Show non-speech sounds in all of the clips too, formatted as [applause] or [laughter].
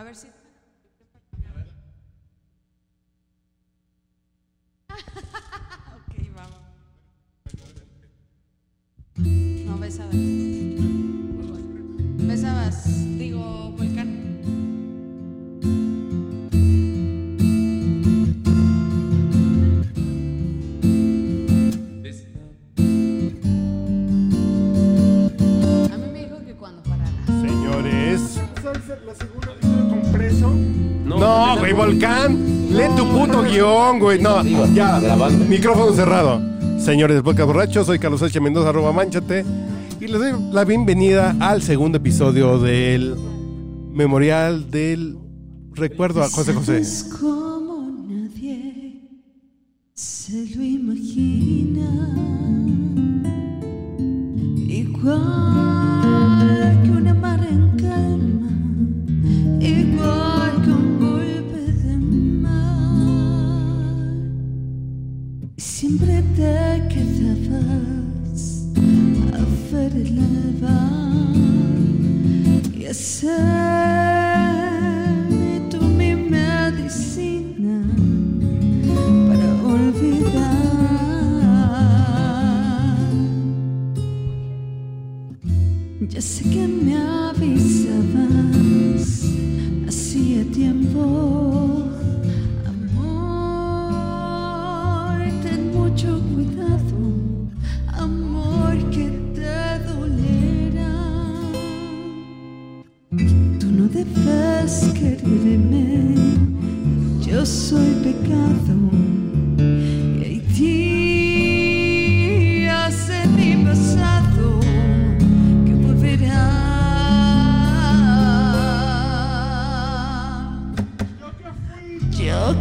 A ver si. Volcán. Lee tu puto guion, güey. No, ya. Micrófono cerrado. Señores de Podcast Borracho, soy Carlos H. Mendoza, arroba manchate. Y les doy la bienvenida al segundo episodio del Memorial del Recuerdo a José José.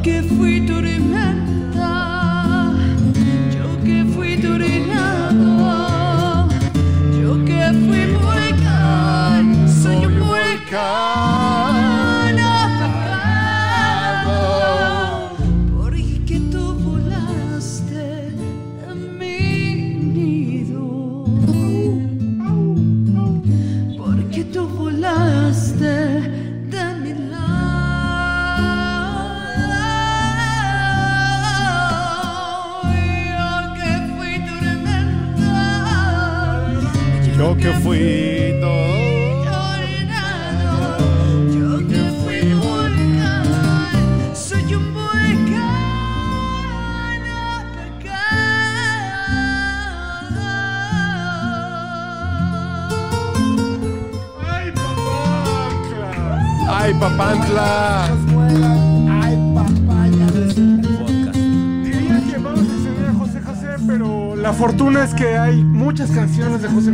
que fui tu remedio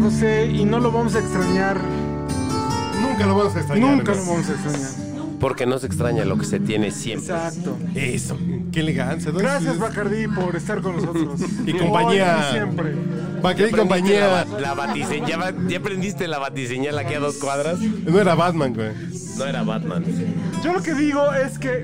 José y no lo vamos a extrañar. Nunca lo vamos a extrañar. Nunca lo vamos a extrañar. Porque no se extraña lo que se tiene siempre. Exacto. Eso. Qué elegancia. ¿no? Gracias, Bacardí, por estar con nosotros. Y compañía. Hoy y siempre. ¿Para qué ¿Ya compañía? La, la batiseñal, ¿ya, va- ¿Ya aprendiste la batiseñal aquí a dos cuadras? No era Batman, güey. No era Batman. Yo lo que digo es que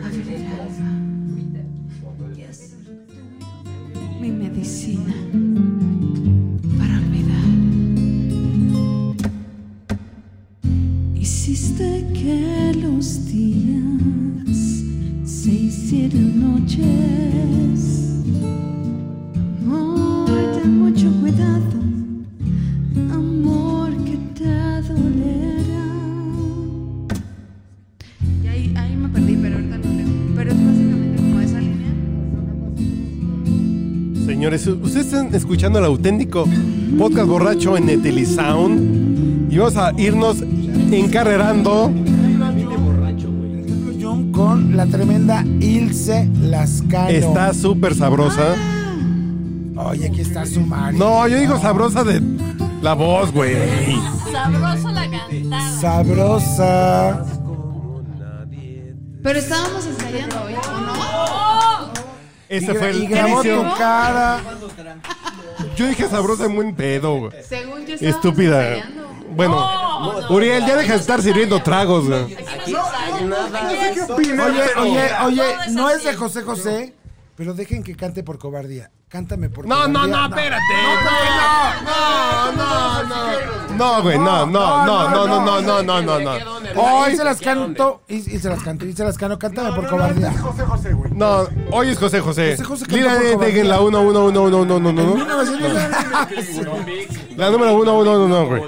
Pero es básicamente como esa línea. Señores, ustedes están escuchando el auténtico podcast borracho en Etelisound. Y vamos a irnos encarrerando. John con la tremenda Ilse Lascano. Está súper sabrosa. Oye, aquí está su Mario. No, yo digo sabrosa de la voz, güey. Sabroso la cantada. Sabrosa. Pero estábamos ensayando hoy, ¿o no? Ese fue el y grabó inicio. tu cara. Yo dije sabrosa en buen pedo, güey. Según yo estábamos Estúpida. ensayando. Bueno, Uriel, ya deja de estar sirviendo tragos, güey. Aquí no hay nada. ¿Qué opinas? Oye, Pero- oye, oye, no es de. José José, pero dejen que cante por cobardía. Cántame por No, cobardía. no, no, espérate. No, no, no, no. No, güey, no, no, no, no, no, no, no, no, no, no. Hoy se las canto. Y, se las canto. Y se las canto. Cántame por cobardía. José José, güey. No, hoy es José José. Por de la 1, 1, 1, 1, 1, 1, 1, 1. 1900. La número 1, 1, 1, 1, güey.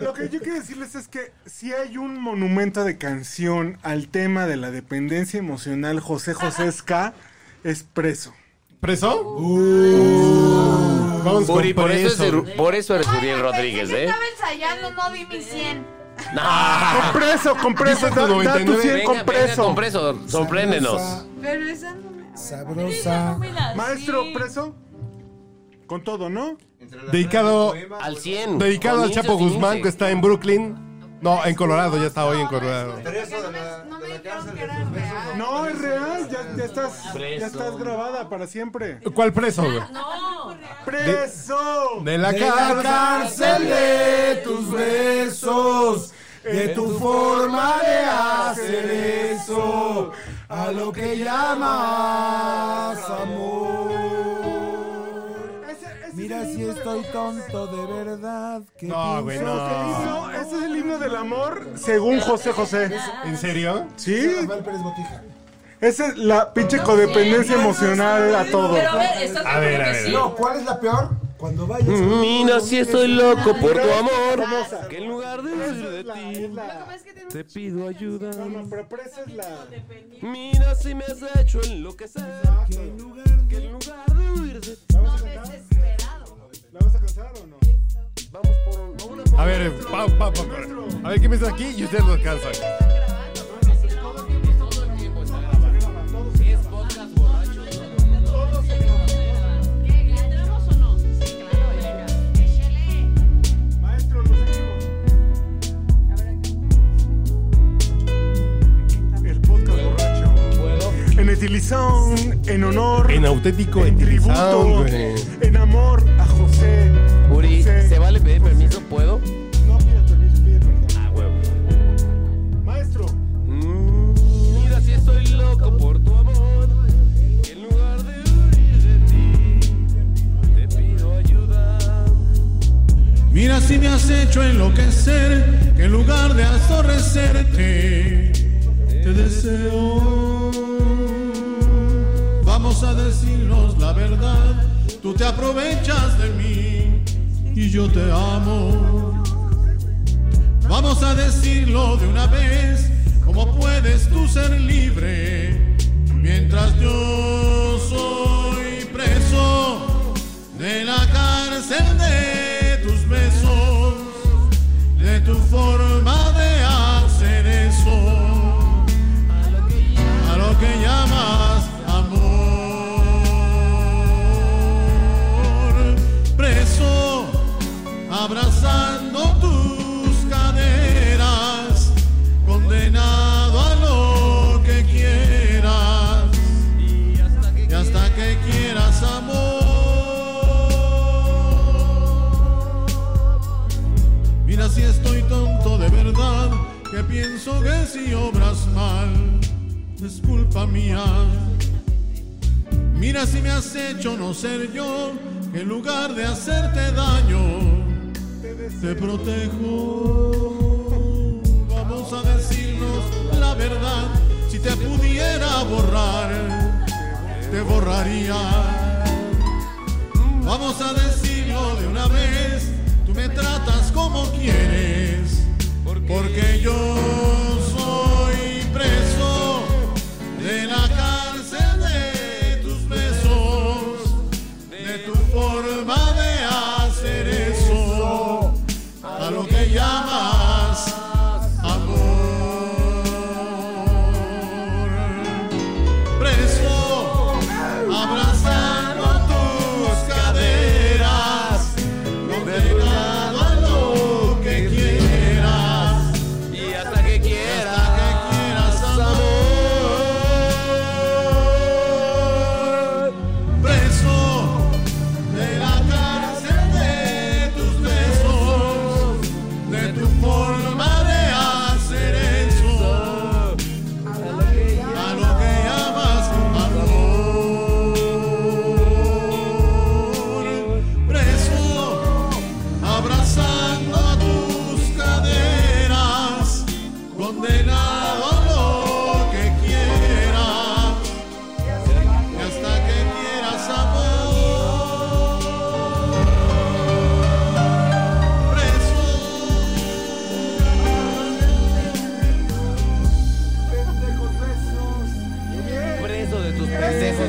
Lo que yo quiero decirles es que si hay un monumento de canción al tema de la dependencia emocional José José Ska, es preso. ¿Preso? Vamos con Uri, por eso, es, por eso eres Uriel Rodríguez, ¿eh? Estaba ensayando, no di mi 100. Con preso, con preso, Dice tu da, da tu 99. 100 Venga, con venga, preso. con preso. Sorpréndenos. Pero esa no me... Sabrosa. Maestro, preso. Con todo, ¿no? Dedicado, Al 100. dedicado al Chapo Guzmán, que está en Brooklyn. No, en Colorado, ya está hoy en Colorado. No me, no me dijeron que era real. No, es real, ya, ya estás, ya estás grabada para siempre. ¿Cuál preso, güey? No. ¡Preso! De la De la cárcel. cárcel de tus besos, de tu forma de hacer eso, a lo que llamas amor. Mira si estoy tonto de verdad. que No, güey, pienso no. que himno- ese es el himno del amor según José José. ¿En serio? Sí, Rafael Pérez Botija. esa es la pinche codependencia emocional a todo. Pero a ver, ¿estás A ver, seguro a que ver. sí? No, ¿cuál es la peor? Cuando vayas. Mira si estoy loco por tu amor. Que en lugar de huir de ti, te pido ayuda. no, no, pero presa es la. Mira si me has hecho enloquecer. Que en lugar de huir de ti. ¿La vas a cantar? ¿La vas a cantar o no? Vamos por un- A ver, pa, pa, pa, pa. A ver, ¿qué me está aquí? Y ustedes lo alcanzan. Es podcast borracho. ¿Entramos o no? Maestro, lo seguimos. El podcast borracho. ¿Puedo? En honor. En auténtico en tributo, en amor Uri. ¿se vale pedir permiso? ¿Puedo? No pidas permiso, pide perdón. Ah, huevo. Maestro, Mm, Mira si estoy loco por tu amor. Que en lugar de huir de ti, te pido ayuda. Mira si me has hecho enloquecer, que en lugar de aborrecerte, te deseo. Vamos a decirnos la verdad, tú te aprovechas de mí y yo te amo. Vamos a decirlo de una vez, ¿cómo puedes tú ser libre mientras yo soy preso de la cárcel de tus caderas, condenado a lo que quieras y hasta que quieras amor. Mira si estoy tonto de verdad, que pienso que si obras mal, es culpa mía. Mira si me has hecho no ser yo, que en lugar de hacerte daño, te protejo. Vamos a decirnos la verdad, si te pudiera borrar, te borraría. Vamos a decirlo de una vez, tú me tratas como quieres, porque yo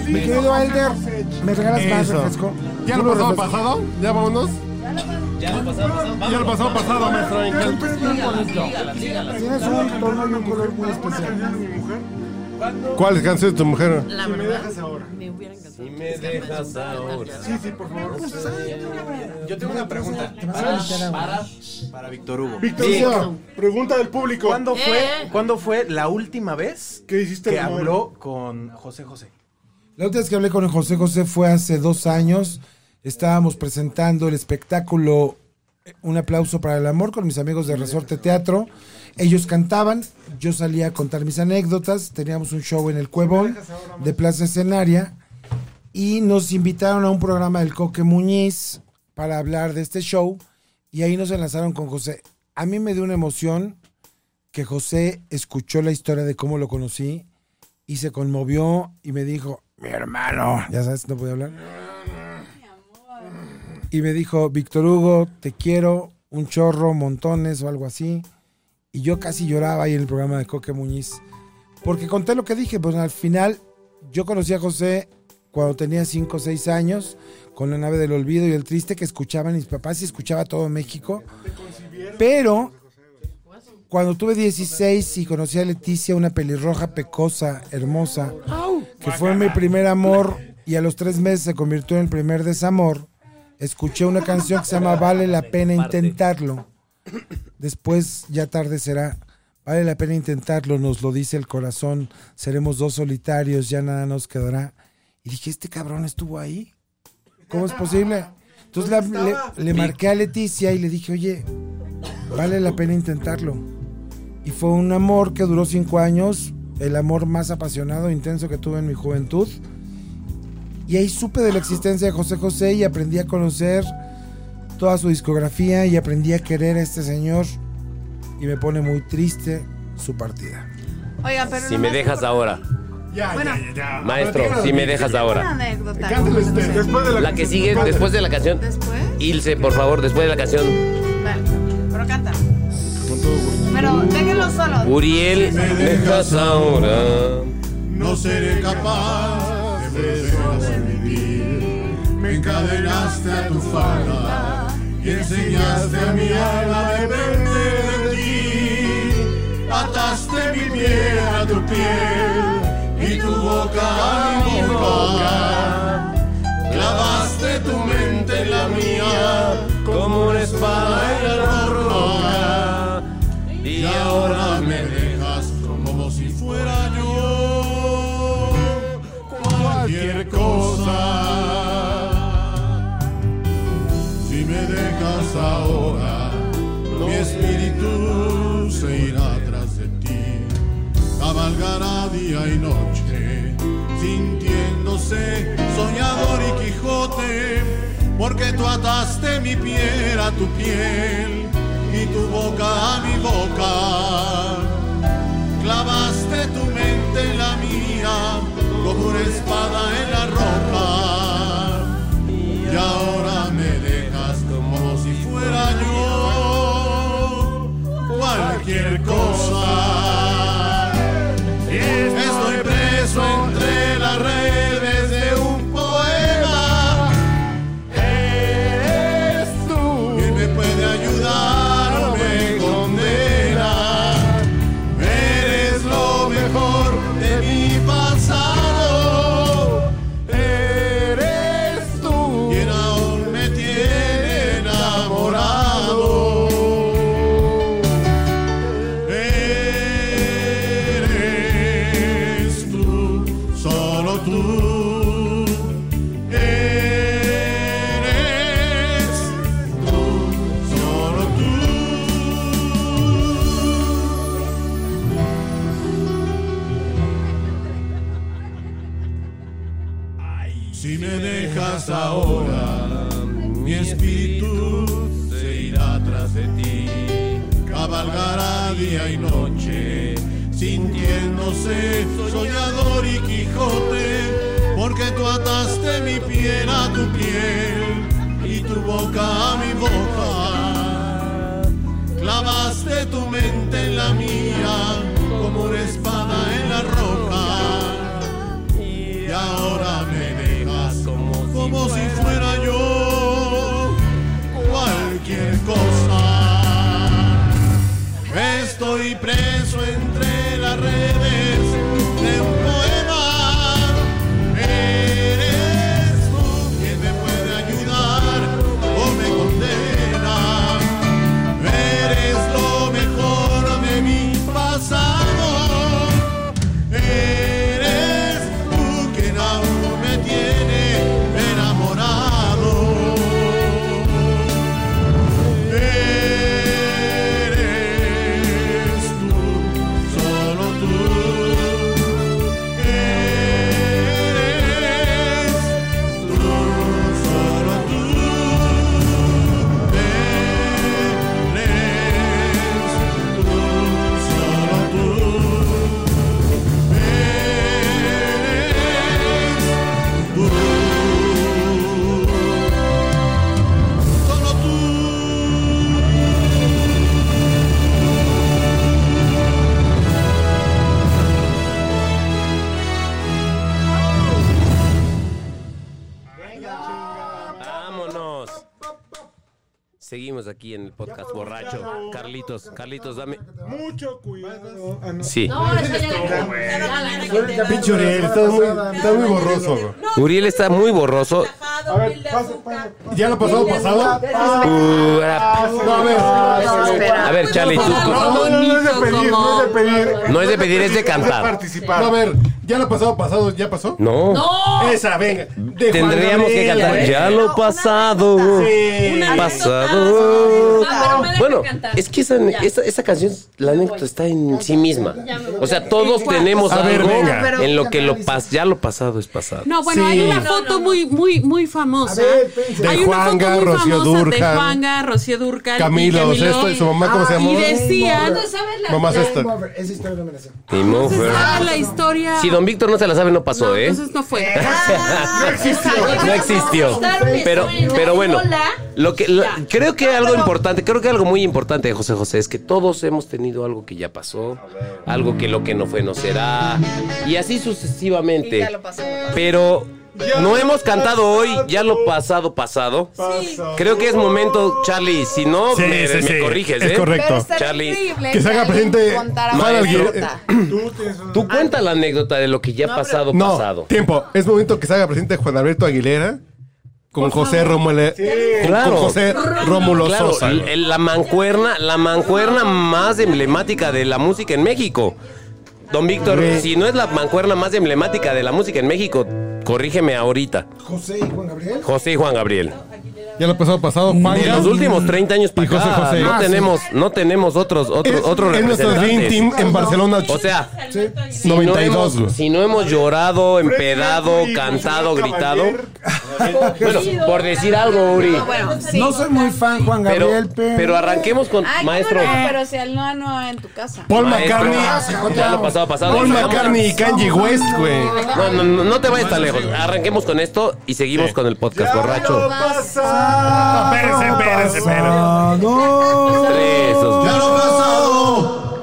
Walter, ¿me regalas más Eso. refresco? ¿Ya lo Puro pasado refresco. pasado? ¿Ya vámonos? Ya lo pasado, pasado. Ya lo pasado pasado, maestro. Tienes un tono y un color muy especial. ¿Cuál canción de tu mujer? La verdad, me hubiera encantado. Si me dejas ahora. Sí, sí, por favor. Yo tengo una pregunta Te vas a invitar a para, para Víctor Hugo. Víctor, Sí. Hugo, pregunta del público. ¿Cuándo fue, Eh. ¿Cuándo fue la última vez ¿Qué hiciste que el amor? habló con José José? La última vez que hablé con José José fue hace dos años. Estábamos presentando el espectáculo eh, Un aplauso para el amor con mis amigos de Resorte Teatro. Ellos cantaban, yo salía a contar mis anécdotas. Teníamos un show en el Cuevón de Plaza Escenaria y nos invitaron a un programa del Coque Muñiz para hablar de este show y ahí nos enlazaron con José. A mí me dio una emoción que José escuchó la historia de cómo lo conocí y se conmovió y me dijo, mi hermano, ya sabes, no podía hablar. Y me dijo, Víctor Hugo, te quiero, un chorro, montones o algo así. Y yo casi lloraba ahí en el programa de Coque Muñiz. Porque conté lo que dije, pues al final yo conocí a José cuando tenía 5 o 6 años, con la nave del olvido y el triste que escuchaban mis papás y escuchaba todo México. Pero cuando tuve 16 y conocí a Leticia, una pelirroja pecosa, hermosa, que fue mi primer amor y a los tres meses se convirtió en el primer desamor, escuché una canción que se llama Vale la pena intentarlo. Después ya tarde será. Vale la pena intentarlo, nos lo dice el corazón. Seremos dos solitarios, ya nada nos quedará. Y dije, ¿este cabrón estuvo ahí? ¿Cómo es posible? Entonces la- le, le marqué a Leticia y le dije, oye, vale la pena intentarlo. Y fue un amor que duró cinco años, el amor más apasionado, intenso que tuve en mi juventud. Y ahí supe de la existencia de José José y aprendí a conocer toda su discografía y aprendí a querer a este señor. Y me pone muy triste su partida. Oiga, pero Si me dejas por- ahora. Ya, Bueno. ya, ya, ya. Maestro, si me dejas Una ahora. Después de la, La que sigue después de la canción. Después. Ilse, por favor, después de la canción. Vale. Pero canta. Pero déjenlo solo. Uriel, me dejas ahora. No seré capaz de volver a vivir. Me encadenaste a tu falda y enseñaste a mi alma a depender de ti. Ataste mi piel a tu piel y tu boca a mi boca. Clavaste tu mente en la mía como una espada en la roca. Ahora me dejas como si fuera yo cualquier cosa. Si me dejas ahora, mi espíritu se irá tras de ti. Cabalgará día y noche, sintiéndose soñador y Quijote, porque tú ataste mi piel a tu piel tu boca a mi boca. Clavaste tu mente en la mía como una espada en la roca. Y ahora me dejas como si fuera yo cualquier cosa. Seguimos aquí en el podcast borracho. Carlitos, Carlitos, dame. Mucho cuidado. Ah, no. Sí. No, eso ya la Pinche Uriel, estás muy, estás muy borroso. güey. Uriel está muy borroso. A ver, pasa, pasa. ¿Ya lo pasado pasado? Era- No, a ver. A ver, Charlie, tú. tú- No, no, no, no es de pedir, no es de pedir. No es de pedir, es de Es cantar. participar. No, a ver, ¿ya lo pasado pasado ya pasó? No. Esa, venga. De Tendríamos que cantar. Ya lo pasado. Sí. Pasado. Ah, pero me dejan Bueno, cantar. es que esa, esa, esa canción, la anécdota está en sí misma. O sea, todos tenemos A ver, algo venga. en lo que lo pas ya lo pasado es pasado. No, bueno, Sí. hay una foto muy, muy, muy famosa. Ver, espérense. hay De una Juanga, foto muy Rocío famosa de Juanga, Rocío Durcal Camilo, y Camilo. esto, y su mamá, ¿cómo se llamó? Y decían, Mamá over. Esa historia no me la sé. Game over. ah, la historia. Don Víctor no se la sabe, no pasó, No, ¿eh? entonces no fue. [laughs] No existió. Pero, pero bueno, lo que lo- creo que algo importante, creo que algo muy importante de José José es que todos hemos tenido algo que ya pasó, algo que lo que no fue no será, y así sucesivamente. Pero no hemos cantado hoy, ya lo pasado, pasado. Creo que es momento, Charlie, si no, Sí, me, sí, me sí. corriges, Es ¿eh? correcto. Charlie, Que se haga presente Juan Maestro. Alguien. Tú tienes un- tú cuenta la anécdota de lo que ya ha pasado, No, pasado. tiempo. Es momento que se haga presente Juan Alberto Aguilera con José Rómulo. con- Claro. Con José Rómulo Claro, Sosa. la mancuerna, la mancuerna más emblemática de la música en México. Don Víctor, si no es la mancuerna más emblemática de la música en México, corrígeme ahorita. José y Juan Gabriel. José y Juan Gabriel. Ya lo pasado pasado, En los últimos 30 años para Y José acá, José. no Ah, sí. tenemos, no tenemos otros, otros, Es, otros es nuestro Dream representantes. Team en Barcelona. O sea, si 92, no, hemos, si no hemos llorado, empedado, cantado, gritado. Bueno, por decir algo, Uri. Bueno, sí. No soy muy fan Juan Gabriel, pero. pero arranquemos con Ay, maestro. ¿cómo no? Pero si el no, no en tu casa. Paul Maestro. McCartney. Ya lo pasado, pasado. Paul. McCartney y Kanye West, güey. No, no, no, no te vayas tan lejos. Arranquemos con esto y seguimos con el podcast borracho. Espérense, espérense, espérense. Pasado. Tres, dos, Ya lo pasado,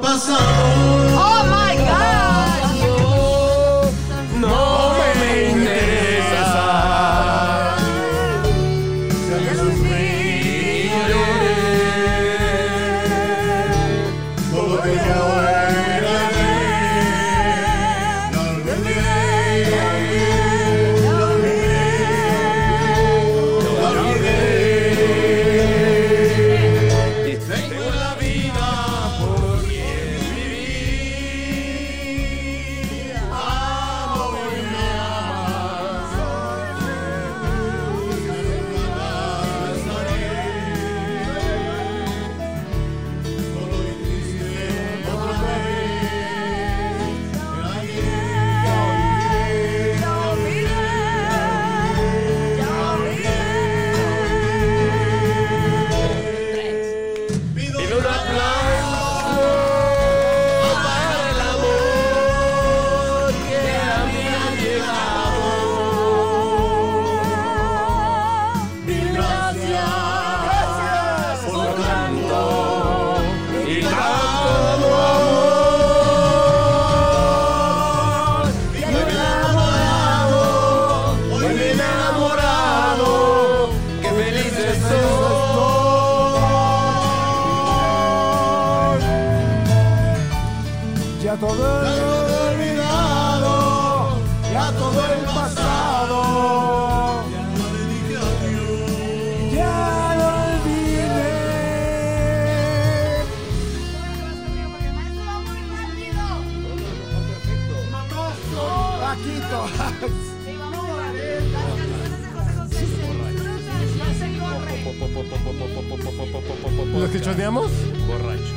¿Los que choneamos? Borracho.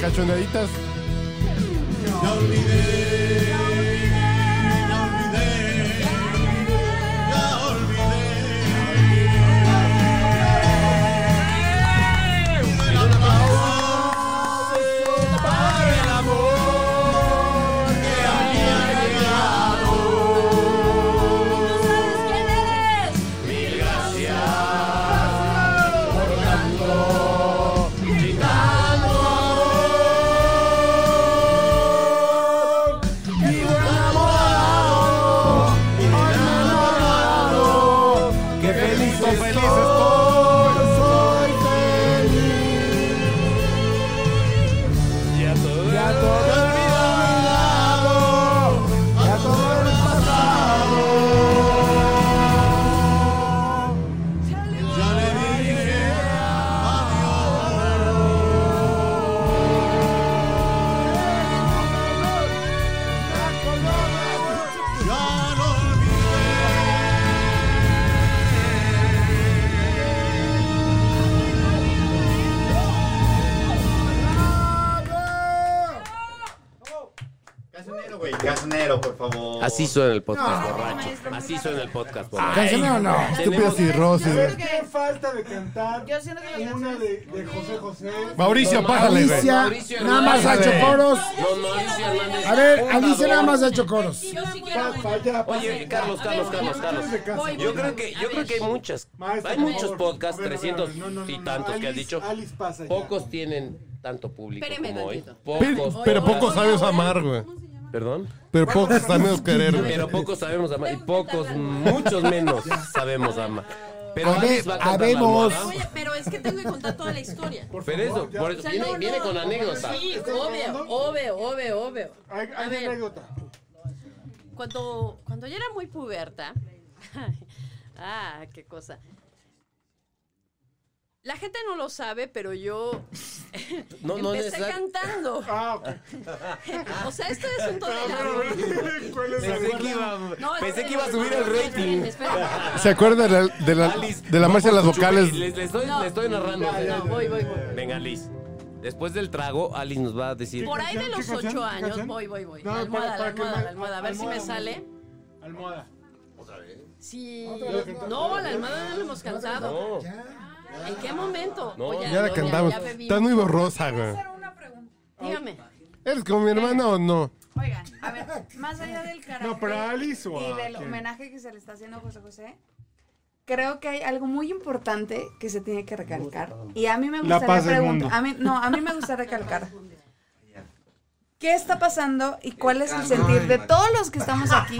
¿Cachonaditas? Ya olvidé, Así suena el podcast borracho. Así suena el podcast borracho. Cancionero no. Estúpida cirrosis, güey. ¿Qué falta de cantar? Yo siento que la Una de, de José José. Mauricio, pásale, güey. Alicia, Mauricio nada más ha hecho coros. A ver, Alicia nada más ha hecho coros. Oye. Carlos, Carlos, Carlos, Carlos. Yo creo que, yo creo que hay muchas, hay muchos podcasts, A ver, a ver, a 300 ver. No, no, no, y tantos que has dicho. Alice pasa ya. Pocos tienen tanto público Espéreme como hoy. Pero, Pocos. pero pocos- pocos sabes amar, güey. Perdón. Pero pocos sabemos querer. Pero pocos sabemos amar. Y pocos, muchos menos sabemos amar. Pero A ver, Alice va a cantar la habemos- almohada. Oye, pero es que tengo que contar toda la historia. Pero eso, por eso, O sea, viene, no, viene no, con anécdota. Sí, obvio, obvio, obvio, obvio. Hay, A hay ver. anécdota. Cuando, cuando yo era muy puberta, [laughs] ah, qué cosa. La gente no lo sabe, pero yo [laughs] No, no empecé cantando. [laughs] Ah, ok. O sea, esto es un ¿Cuál es Pensé que iba, No, pensé que iba a subir el rating. ¿Se acuerda de la, de la, de la marcha de las vocales? Les, les estoy, No. les estoy narrando. No, voy, voy, voy. Venga, Liz. Después del trago, Alice nos va a decir. Por ahí de los ocho ¿Qué años, canción? voy, voy, voy. No, La almohada, para- la para almohada, la almohada. A ver si me almohada, sale. Almohada. Sí. No, la almohada no la hemos cantado. No. ¿En qué momento? No, Oye, Ya la no, cantamos. ya bebí. Estás muy borrosa, güey. Dígame. ¿Eres como mi hermana o no? Oigan, a ver, más allá del carácter No, pero a Alice o y a del homenaje que se le está haciendo a José José, creo que hay algo muy importante que se tiene que recalcar. Y a mí me La gustaría paz del preguntar, mundo. a mí no, a mí me gustaría recalcar. ¿Qué está pasando y cuál es el sentir de todos los que estamos aquí,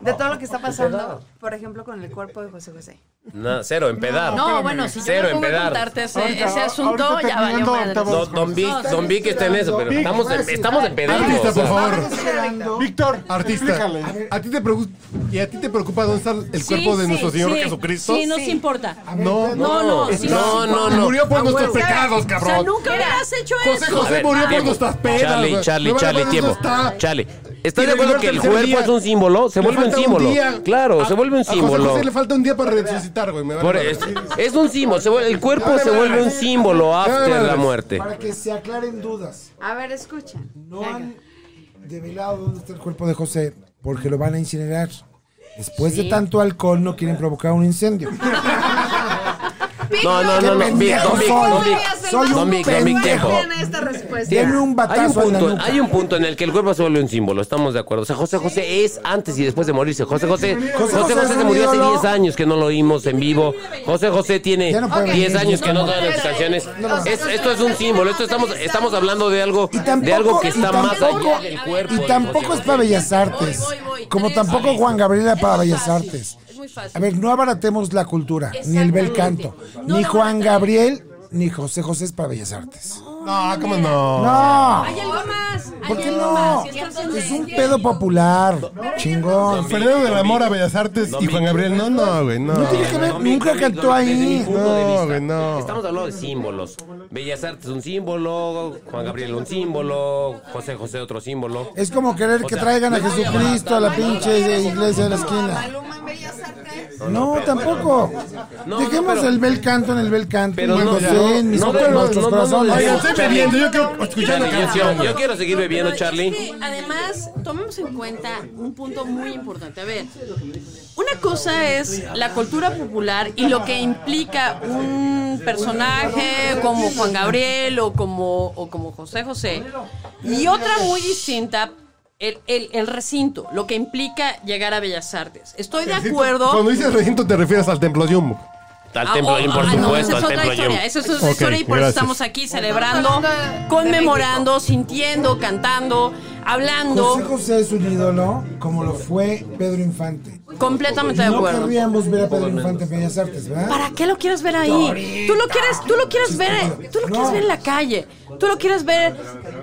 de todo lo que está [laughs] pasando, por ejemplo, con el cuerpo de José José? No, cero, empedar. No, bueno, si yo Cero me pongo a empedar. contarte ese, Ahorita- ese asunto, ya valió madre. No, Don Vic, Don Vic está en eso, pero Vic, estamos, estamos empedando. Artista, o sea. por favor. Víctor, Artista. ¿a ti te preocupa, ¿y a ti te preocupa dónde está el Sí, cuerpo de sí, nuestro Señor sí. Jesucristo? Sí, nos importa. No, No, no, no, no, sí. no. Murió por nuestros pecados, O sea, cabrón. nunca hubieras hecho José eso. José ver, murió por nuestras pedas. Charlie. Charlie, Me Charlie, tiempo. Charlie, ¿estás de acuerdo que el cuerpo día. es un símbolo? Se vuelve un símbolo. día. Claro, se vuelve un A José símbolo. José le falta un día para resucitar, güey. es, es un símbolo, se vuelve- el cuerpo se vuelve un símbolo after la muerte. Para que se aclaren dudas. A ver, escuchen. No Venga. han develado dónde está el cuerpo de José porque lo van a incinerar. Después de tanto alcohol no quieren provocar un incendio. [laughs] No, no, no, no. Vic, Don Vic. Don Vic. Don Vic, tiempo. Denme un Hay un, batazo en la punto, nuca. hay un punto en el que el cuerpo se vuelve un símbolo, estamos de acuerdo. O sea, José José es antes y después de morirse. José José, José José se un murió hace ídolo. 10 años que no lo oímos en vivo. José José tiene Ya no puede 10 venir. años que no puede sus canciones. Esto es un símbolo, esto estamos, estamos hablando de algo, de algo que está más allá del cuerpo. Y tampoco es para Bellas Artes. Como tampoco Juan Gabriel era para Es muy Bellas Artes. A ver, no abaratemos la cultura, ni el bel canto. Ni Juan. Gabriel, ni José José es para Bellas Artes. No, ¿cómo no? No. Hay algo más, ¿Por qué no? Es un pedo popular. Chingón. Fernando de la Mora, Bellas Artes y Juan Gabriel. No, no, güey, no. No tiene que ver, nunca cantó ahí. No, güey, no. Estamos hablando de símbolos. Bellas Artes un símbolo, Juan Gabriel un símbolo, José José otro símbolo. Es como querer que traigan a Jesucristo a la pinche iglesia de la esquina. No, tampoco. No, Dejemos no, pero- el bel canto en el bel canto. Pero no, José no, en mis no, en no, nuestros no, no, corazones. Bebiendo, yo quiero escuchar la Charlie, yo, canción. yo quiero seguir bebiendo, Charlie. además, tomemos en cuenta un punto muy importante. A ver, una cosa es la cultura popular y lo que implica un personaje como Juan Gabriel o como, o como José José. Y otra muy distinta, el, el- el recinto, lo que implica llegar a Bellas Artes. Estoy de acuerdo. Cuando dices recinto te refieres al Templo Jumbo. Al Ah, Templo oh, Jum, por ah, no, supuesto, esa es al otra Templo historia. Jum. Esa es otra historia y por gracias. eso estamos aquí celebrando, conmemorando, sintiendo, cantando, hablando. José José es un ídolo como lo fue Pedro Infante. Completamente de No acuerdo. querríamos ver a Pedro Infante en Bellas Artes, ¿verdad? ¿Para qué lo quieres ver ahí? Tú lo quieres, tú lo quieres ver, tú lo quieres ver en la calle. Tú lo quieres ver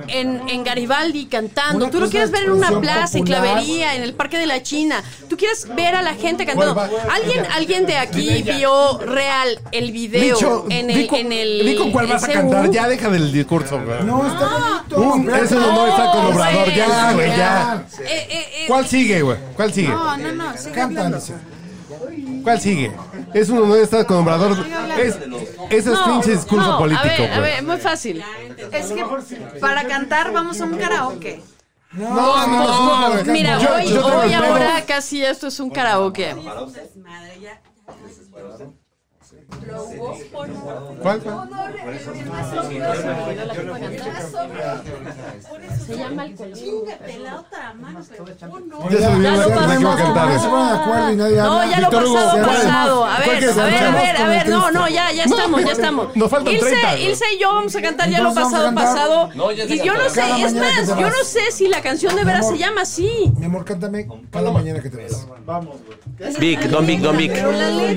en, en Garibaldi cantando. Tú lo quieres ver en una plaza, en. Clavería, en el Parque de la China. Tú quieres ver a la gente cantando. ¿Alguien, alguien de aquí vio real el video Dicho, en el, en el di con cuál vas a cantar, ya deja del discurso. No, está bonito. Un- eso no, no está con Obrador, ya, güey, ya. Eh, eh, eh, ¿Cuál sigue, güey? ¿Cuál sigue? No, no, no, sigue hablando. ¿Cuál sigue? Es un honor estar con Obrador. Es, ese es no, pinche discurso no, político, A ver, a güey. ver, muy fácil. Es que para cantar vamos a un karaoke. No, no, no, güey. Mira, Yo- hoy, yo hoy ahora casi esto es un karaoke. ¿Cuál? Se llama el Ya se olvidó Ya la lo que iba a pasamos. cantar. No se ponen de acuerdo y nadie No, ya lo pasado, ¿cuál? pasado. A ¿Cuál ver, a ver, a cantar? ver, a ver. No, no, ya, ya estamos, ya estamos. Nos faltan Ilse, 30, güey. Ilse y yo vamos a cantar ya lo pasado, vamos cantar. pasado. Ya Y yo no sé, es más, yo no sé si la canción de veras se llama así. Mi amor, cántame cada mañana que te vas. Vic, Don Vic, Don Vic.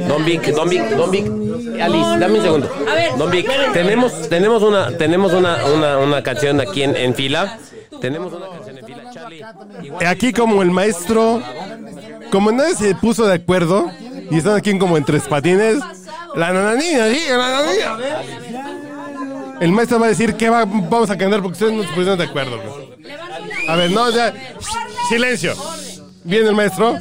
Don Vic, Don Vic, Don Vic. Alice, dame un segundo. A ver, Don Vic, tenemos, tenemos una, tenemos una, una, una canción aquí en, en fila. Tenemos una canción en fila. Charlie, igual- Aquí como el maestro, como nadie se puso de acuerdo y están aquí como en tres patines, la nananina, sí, la nananina. El maestro va a decir que va, vamos a cantar porque ustedes no se pusieron de acuerdo. A ver, no, ya. Silencio. ¿Viene el maestro?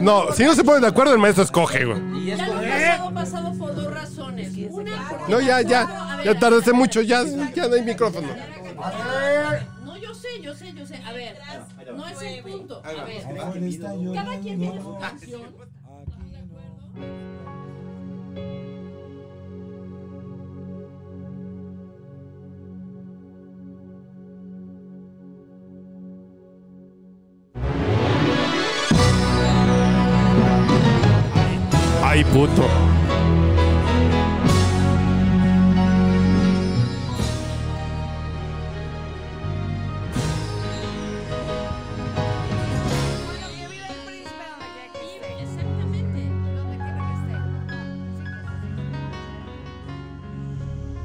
No, si no se ponen de acuerdo, el maestro escoge, güey. Ya lo pasado, pasado por dos razones. Una, No, ya, ya. Ya tardaste mucho, ya, ya no hay micrófono. No, yo sé, yo sé, yo sé. A ver, no es el punto. A ver, cada quien tiene su canción. Ay, puto.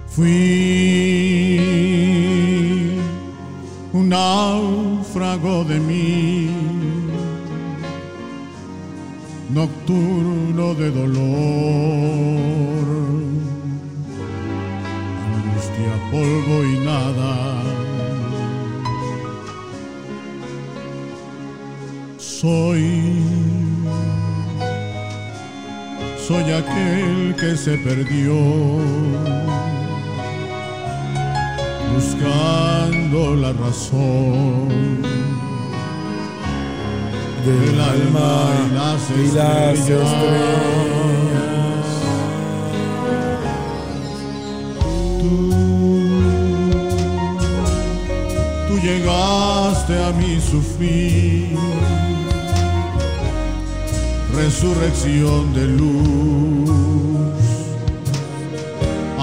Fui un náufrago de mí, dolor, angustia, polvo y nada. Soy, soy aquel que se perdió buscando la razón del alma y las y las estrellas. Tú, tú llegaste a mi sufrir, resurrección de luz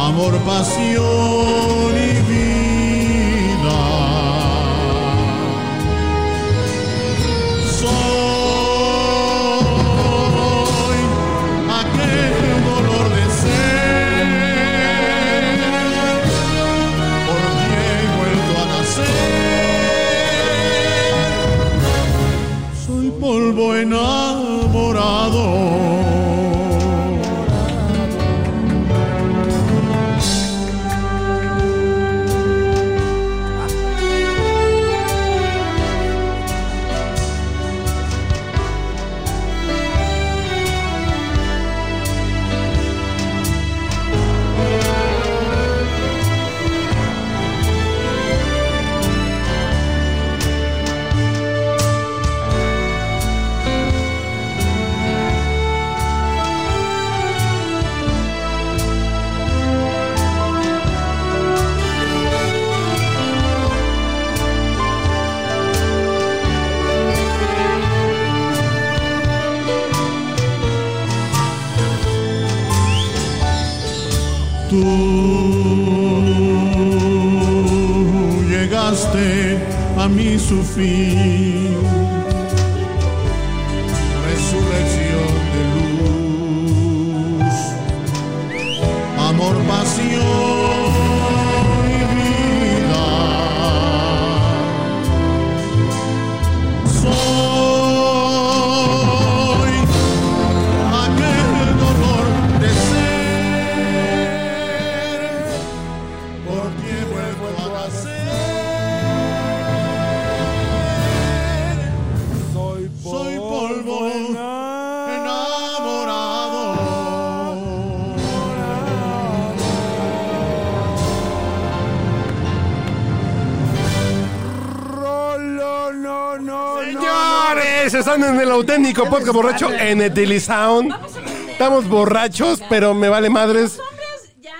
amor, pasión y vida. Auténtico podcast borracho en el Sound. Estamos borrachos, pero me vale madres.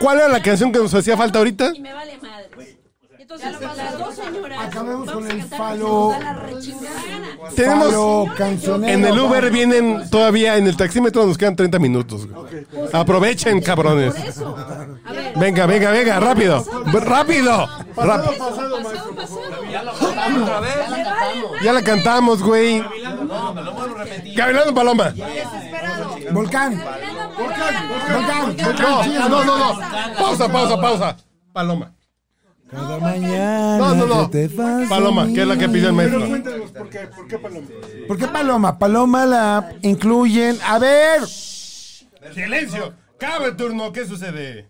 ¿Cuál era la canción que nos hacía falta ahorita? Me vale madre. Entonces, las dos señoras. Acabemos con el falo. Tenemos en el Uber vienen todavía en el taxímetro nos quedan 30 minutos. güey. Aprovechen, cabrones. Venga, venga, venga, rápido. Rápido. Ráp- Ya la cantamos, güey. Gavilano Paloma. Volcán. Volcán. No, no, no, no. Pausa, pausa, pausa. Paloma. Cada mañana. No, no, no. que te vas Paloma, que es la que pide el maestro. Cuéntanos por qué, por qué Paloma. ¿Por qué Paloma? Paloma la incluyen. A ver. Silencio. Cabe el turno. ¿Qué sucede?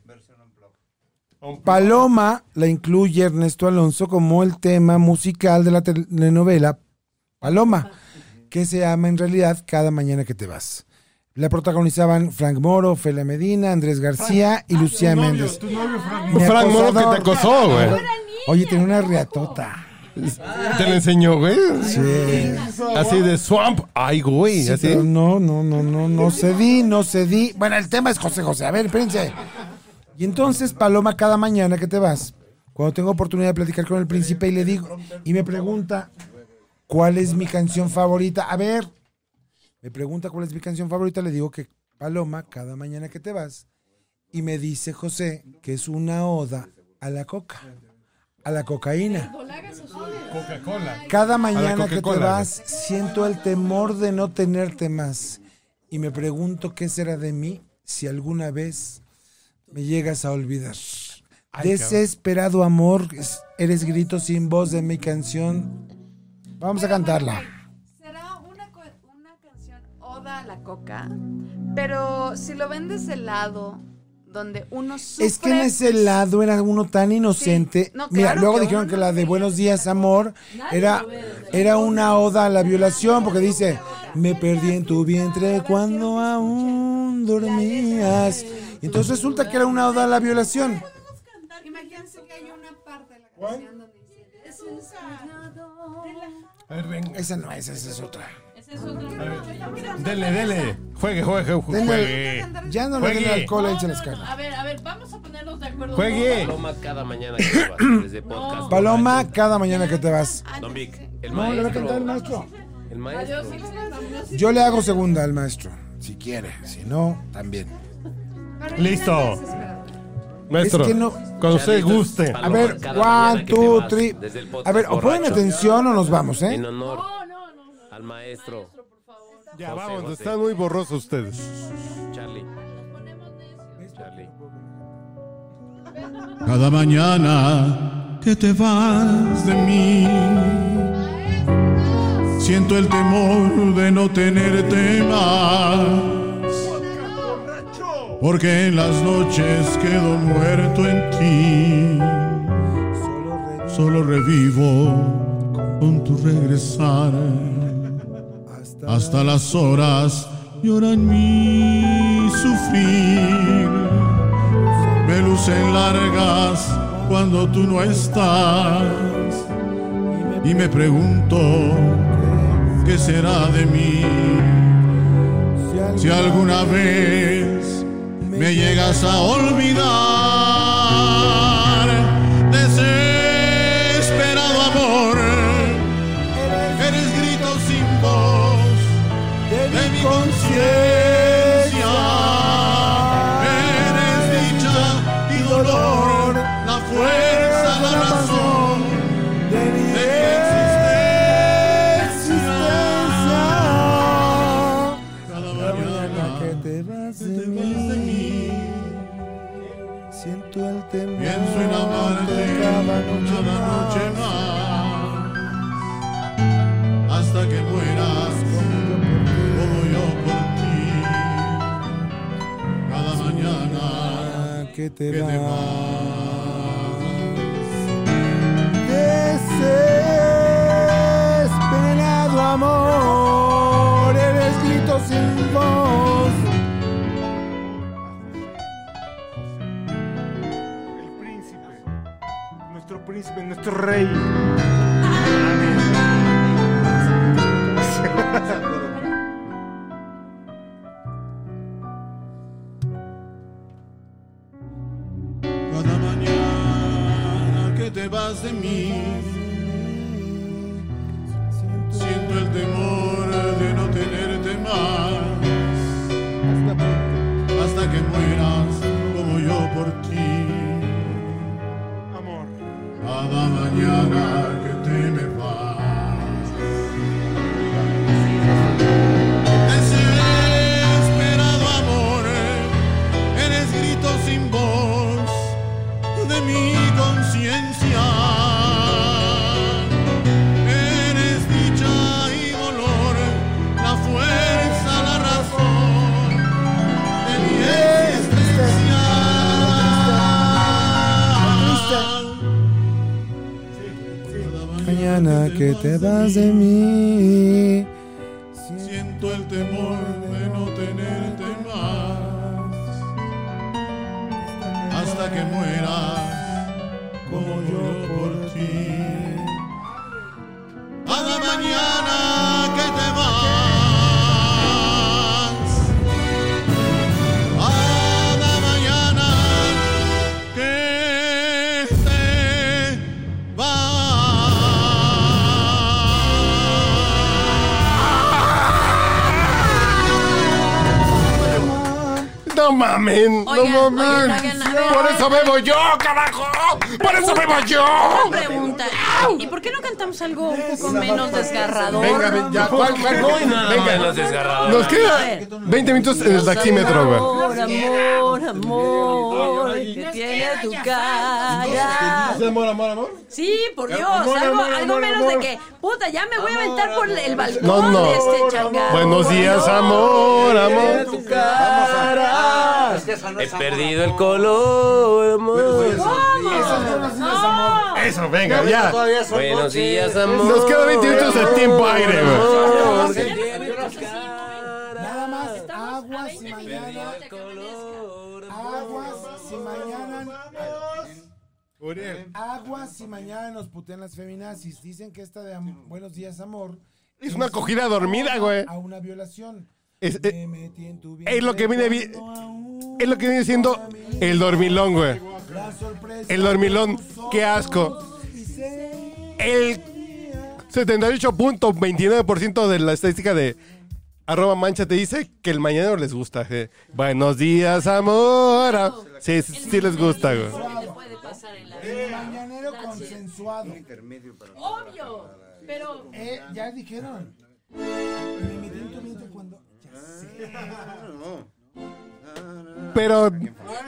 Paloma la incluye Ernesto Alonso como el tema musical de la telenovela Paloma, que se llama en realidad Cada mañana que te vas. La protagonizaban Frank Moro, Fela Medina, Andrés García y Lucía Méndez. Mi Frank Moro que te acosó, güey. Oye, tenía una riatota. Te lo enseñó, güey. Sí. Así de swamp. Ay, güey. Sí, así. pero no, no, no, no, no cedí, no cedí. Bueno, el tema es José José. A ver, espérense. Y entonces, Paloma, cada mañana que te vas, cuando tengo oportunidad de platicar con el príncipe y le digo, y me pregunta, ¿cuál es mi canción favorita? A ver, me pregunta cuál es mi canción favorita, le digo que Paloma, cada mañana que te vas, y me dice José que es una oda a la coca, a la cocaína. Coca-Cola. Cada mañana que te vas, siento el temor de no tenerte más. Y me pregunto qué será de mí si alguna vez me llegas a olvidar. Desesperado amor, es- eres grito sin voz de mi canción. Vamos a cantarla. Será una, co- una canción oda a la coca, pero si lo ven desde el lado donde uno sufre... Es que en ese lado era uno tan inocente. No, Mira, claro luego que dijeron uno que la de Buenos días, amor, era, era una oda a la violación, porque dice, me perdí en tu vientre cuando aún dormías. Y entonces resulta que era una oda a la violación. Imagínense que hay una parte de la canción donde dice... A ver, venga. Esa no es, esa es otra. Dele, dele. Juegue, juegue, juegue. Denle- ya no le den alcohol, échale las caras. A ver, a ver, vamos a ponernos de acuerdo. Juegue. Paloma cada mañana que te vas, [coughs] desde podcast. Paloma, cada mañana que te vas. Don Vic, el No, le va a cantar el maestro. maestro. El maestro. Yo le hago segunda al maestro, si quiere. Si no, también. Listo. Maestro, Es que no- cuando usted guste. A ver, one, two, three. A ver, o ponen atención o nos vamos, ¿eh? En honor al maestro. Ya, José, vamos, José. están muy borrosos ustedes. Charlie. Charlie. Cada mañana que te vas de mí, siento el temor de no tenerte más. Porque en las noches quedo muerto en ti. Solo revivo con tu regresar. Hasta las horas lloran mi sufrir. Me lucen largas cuando tú no estás. Y me pregunto, ¿qué será de mí? Si alguna vez me llegas a olvidar, que te que te vas. Desesperado amor, eres grito sin voz. El príncipe. Nuestro príncipe, nuestro rey. No. Por eso bebo yo, carajo. Por eso bebo yo. Una pregunta. ¿Y por qué no cantamos algo un poco menos desgarrador? Venga, ven, ya, ¿cuál, cuál? No hay nada Venga, menos desgarrador. Nos queda ver. 20 minutos en el taxímetro, güey. Amor, amor, amor, que tiene tu cara. Amor, amor, amor. Sí, por Dios, Amor, algo, amor, algo menos amor. de que, puta, ya me voy a aventar por el balcón No, no. de este changarro. Buenos días, amor, amor. Tu cara. He perdido el color, amor. Eso, venga, ya. Buenos días, amor. Nos queda 20 minutos de tiempo aire, güey. Amor. Nada más aguas y mañana. Aguas si mañana. Aguas si mañana nos putean las feminazis. Dicen que esta de am- Buenos días, amor. Es una acogida dormida, güey. A una violación. Es, Me es- lo que viene es lo que viene siendo el dormilón, güey. El dormilón, qué asco. El 78.29% de la estadística de arroba mancha te dice que el mañanero les gusta. eh. Buenos días, amor. Sí, sí, sí les gusta, güey. El mañanero consensuado. Obvio, pero Eh, ya dijeron. Pero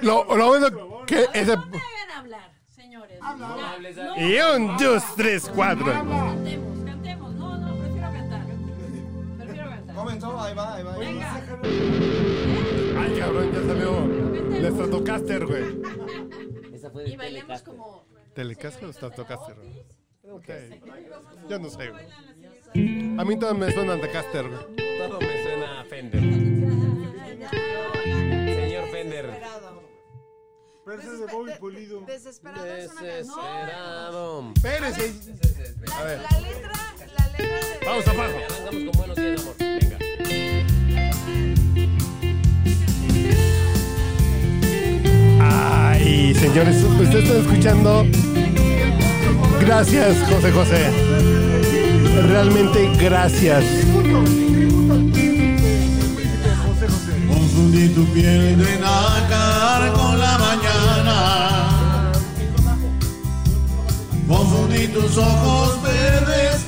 lo, lo bueno que ese... no me hagan hablar, señores. Ya, Y un, dos, tres, cuatro. Cantemos, cantemos. No, no, prefiero cantar. Prefiero cantar. Momento, ahí va, ahí va. Venga. Ay, cabrón, ya salió el Stratocaster, güey. Y bailemos como. ¿Telecaster o Stratocaster? güey? Ok. Yo no sé, güey. A mí todo me suena Antecaster, güey. Todo me suena a Fender. Señor Fender. Pero ese es de Bobby Pulido. Desesperado. Desesperado. Espérese. A ver. La letra, la letra de... Vamos abajo. Arrancamos con buenos días, amor. Venga. Ay, señores, ustedes están escuchando. Gracias, José José. Realmente gracias. Confundí tu piel de nácar con la mañana. Confundí tus ojos verdes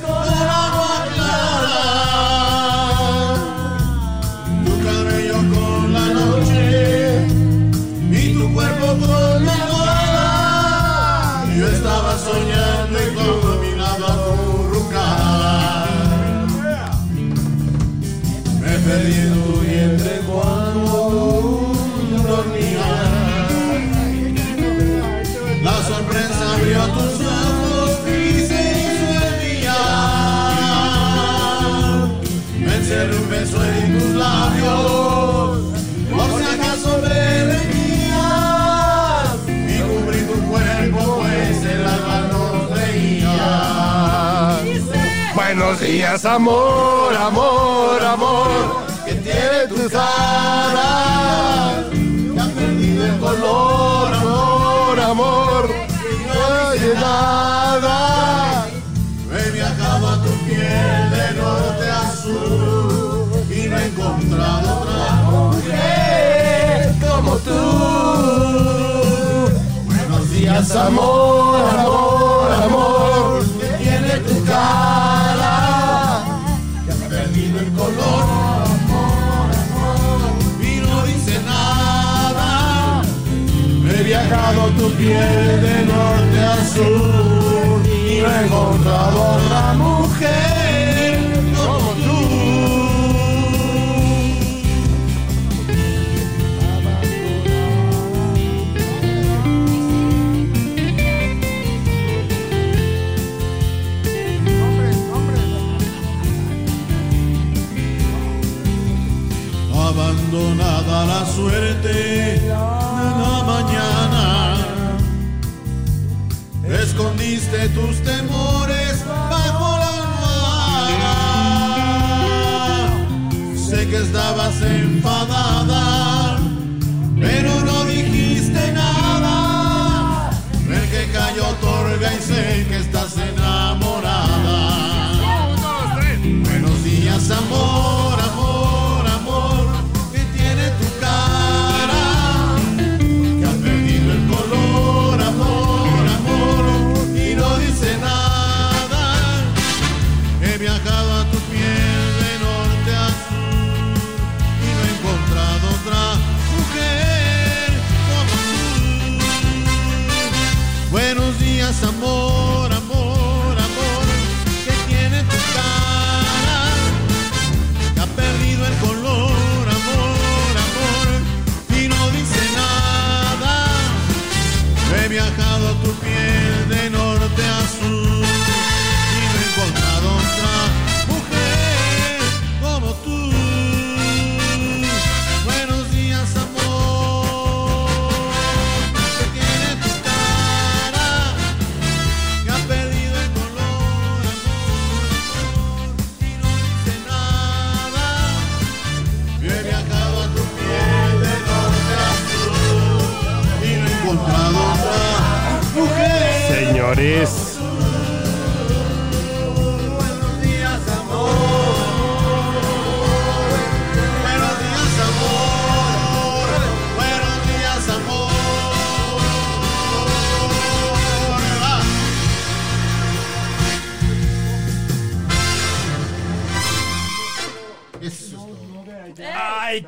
Buenos días, amor, amor, amor. Que tiene tu cara, que ha perdido el color, Amor, amor. no dice nada. He viajado a tu piel de norte a sur y no he encontrado otra mujer como tú. Buenos días, amor, amor, amor, que tiene tu cara, el color. amor, amor, Y no dice nada. He viajado tu piel de norte a sur y no he encontrado otra Suerte de la mañana, escondiste tus temores bajo la almohada. Sé que estabas enfadada,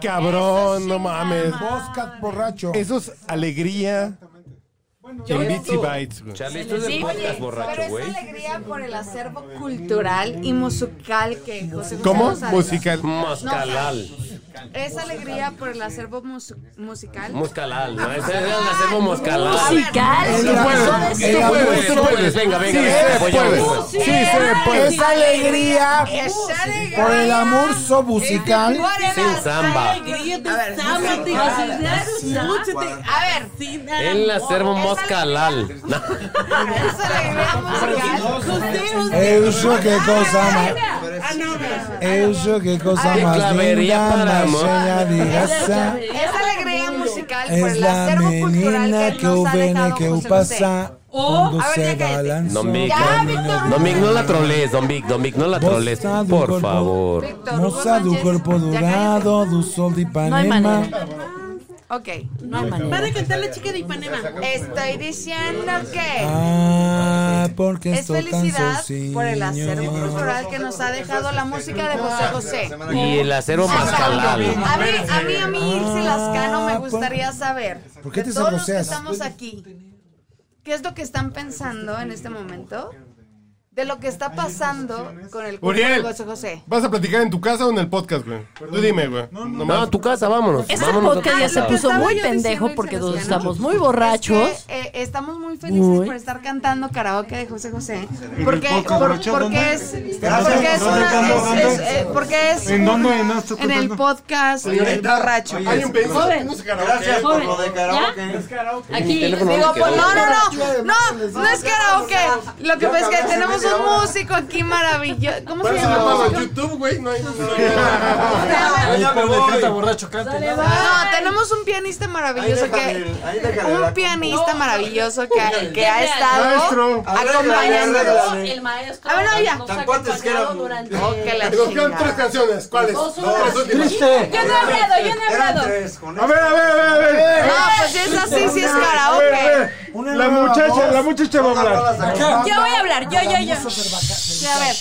Cabrón, no mames. Vodka borracho. Eso es alegría en Bits y Bytes. Charlie, esto es Sí, podcast oye, borracho, pero güey. es alegría por el acervo cultural y musical que José José ¿Cómo? Musical. Moscalal. Es alegría por el acervo mus- musical. Moscalal, ¿no? Ese es el acervo moscalal. Musical. Tú puedes, amor puedes, puedes. Venga, venga, Sí, venga, se puede. Sí, se puede. Es alegría Es alegría. por el amor musical. Por el Sin samba. A ver, El acervo moscalal. No. es alegría [laughs] musical. Eso qué cosa más. Eso qué cosa más linda, para más amor. bella digasa. Es alegría musical por Es el la acervo cultural menina que nos ha viene dejado que pasa cuando a ver, se ya cállate. balanzó. Don Vic, Ya, don- Víctor Don Vic, no la troles, Don Vic, Don Vic, no la troles, por favor. Moza do corpo ya cállate. dorado, do sol de No hay Ipanema. manera. Ok. No hay manera. Para cantar la chica de Ipanema. Estoy diciendo que. Ah, porque es felicidad por el acervo cultural que nos ha dejado la música de José José. Y el acero mascalal. A mí, a mí, a mí, Ilse Lascano, me gustaría saber, ¿Por qué de te todos los que estamos aquí, ¿qué es lo que están pensando en este momento? De lo que está pasando con el cuerpo Uriel. de José José. ¿Vas a platicar en tu casa o en el podcast, güey? Tú dime, güey. No, a tu casa, vámonos. Este vámonos podcast ya se casa. puso muy pendejo porque todos estamos muy borrachos. Es que, eh, estamos muy felices Muy. por estar cantando karaoke de José José. el Porque, por- porque es, porque es ¿Dónde, una, es- es, eh, porque es ¿En dónde? ¿En el podcast borracho. Hay un. No karaoke. Gracias por lo de ¿ya? karaoke. Aquí. Digo, no pues no, no, no, no, no es karaoke. Lo que pasa es que tenemos un músico aquí maravilloso. ¿Cómo se llama? en YouTube, güey, no hay... no. No, tenemos un pianista maravilloso que un pianista maravilloso que, que ha estado acompañándonos. El maestro A ver, no, ha Tan cuates que eran- durante... Oh, tres canciones. ¿Cuáles? Dos últimas. Yo no he hablado, yo no he hablado. A ver, a ver, a ver, a ver. No, pues si es así, si es karaoke. La muchacha, la muchacha va a hablar. Yo voy a hablar, yo, yo, yo. Sí, a ver.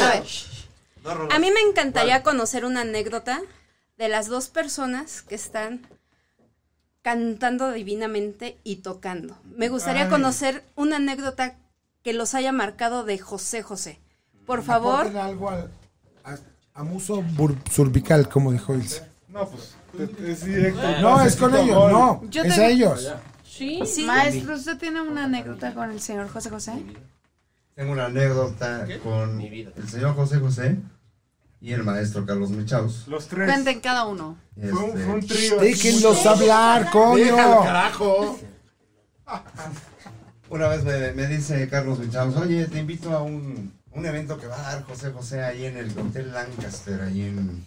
A ver. A mí me encantaría conocer una anécdota de las dos personas que están cantando divinamente y tocando. Me gustaría Ay. conocer una anécdota que los haya marcado de José José. Por favor, Aporten algo al, a, a muso bur- cervical, como dijo Ilse. No, pues es directo. No, es con ellos, no. Yo es te- a ellos. Sí, sí. Maestro, ¿usted tiene una anécdota con el señor José José? Tengo una anécdota con el señor José José y el maestro Carlos Michaus. Los tres. Cuenten cada uno. Fue un, Este, fue un trío. Déjenlos hablar, Déjalo, coño. carajo. [laughs] Una vez me, me dice Carlos Michaus, oye, te invito a un, un evento que va a dar José José ahí en el Hotel Lancaster, ahí en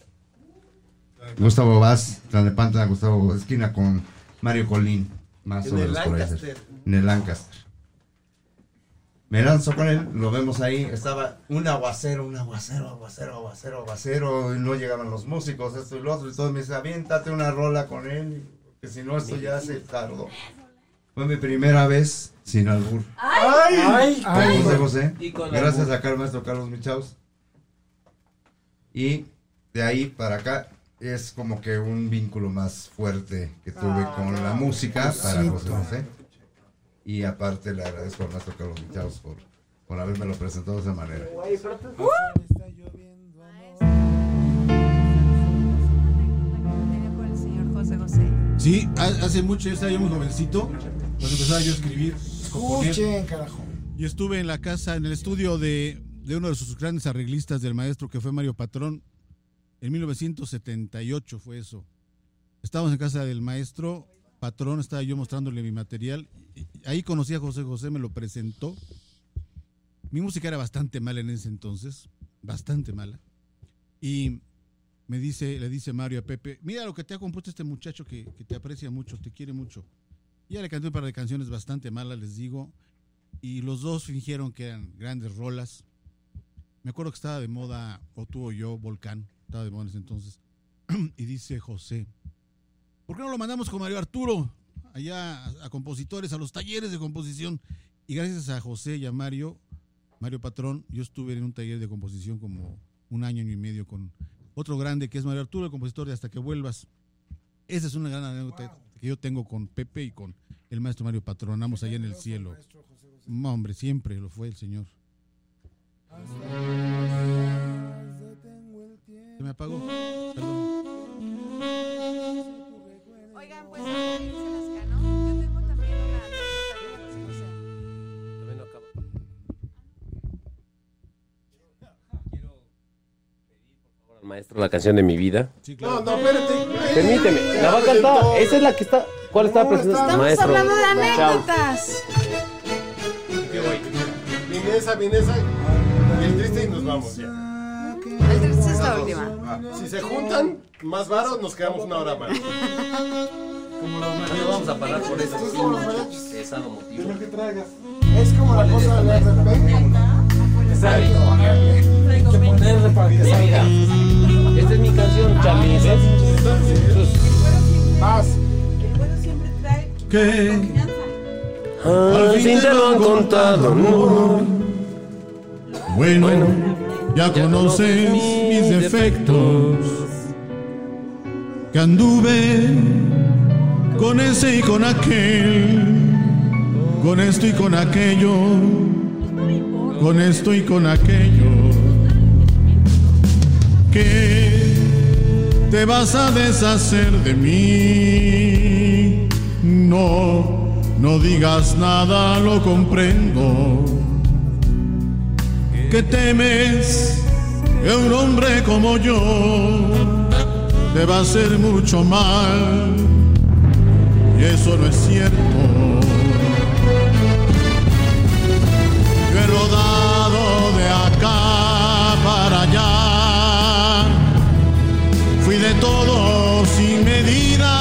Gustavo Vaz, Tlalnepantla, Gustavo, esquina con Mario Colín, más o menos por ahí. Lancaster. En el Lancaster. Me lanzo con él, lo vemos ahí, estaba un aguacero, un aguacero, aguacero, aguacero, aguacero, y no llegaban los músicos, esto y lo otro, y todo me dice, aviéntate una rola con él, que si no esto ya se tardó. Fue mi primera vez sin albur. ¡Ay! Con Ay. José José. Y con Gracias albur. acá al maestro Carlos Michaus. Y de ahí para acá es como que un vínculo más fuerte que tuve con la música para José. José. Y aparte le agradezco al maestro Carlos Michaus por, por haberme lo presentado de esa manera. José. Sí, ha- hace mucho, yo estaba yo muy jovencito, cuando empezaba yo a escribir, a. Escuchen, carajo. Y estuve en la casa, en el estudio de, de uno de sus grandes arreglistas del maestro, que fue Mario Patrón. En 1978 fue eso. Estábamos en casa del maestro Patrón, estaba yo mostrándole mi material. Ahí conocí a José José, me lo presentó. Mi música era bastante mala en ese entonces, bastante mala. Y me dice, le dice Mario a Pepe, mira lo que te ha compuesto este muchacho que, que te aprecia mucho, te quiere mucho. Y ya le canté un par de canciones bastante malas, les digo, y los dos fingieron que eran grandes rolas. Me acuerdo que estaba de moda, o tú o yo, Volcán, estaba de moda en ese entonces. [clears throat] y dice José, ¿por qué no lo mandamos con Mario Arturo? Allá a, a compositores, a los talleres de composición. Y gracias a José y a Mario, Mario Patrón, yo estuve en un taller de composición como un año, año y medio con otro grande que es Mario Arturo, el compositor de Hasta que vuelvas. Esa es una gran anécdota que yo tengo con Pepe y con el maestro Mario Patrón. Ambos allá en el cielo. No, hombre, siempre lo fue el señor. Se me apagó. Perdón. Oigan, pues, maestro la canción de mi vida. No, no, espérate. Permíteme, la va a cantar. Esa es la que está. ¿Cuál estaba presentando? Estamos Maestro. hablando de Chao. anécdotas. Viene esa, viene esa. Y el triste y nos vamos ya. El triste es la última. Si se juntan más varos, nos quedamos una hora más. No vamos a parar por eso. Pesado motivo. Lo que traigas. Es como la cosa de RP. Exacto. Hay que ponerle para que salga. Esta es mi canción, Charlie. ¿ves? Más. ¿Qué? Al fin te lo han contado, no. Bueno, ya conoces mis defectos. Que anduve con ese y con aquel. Con esto y con aquello. Con esto y con aquello. Que te vas a deshacer de mí. No, no digas nada, lo comprendo que temes que un hombre como yo te va a hacer mucho mal. Y eso no es cierto. Todo sin medida.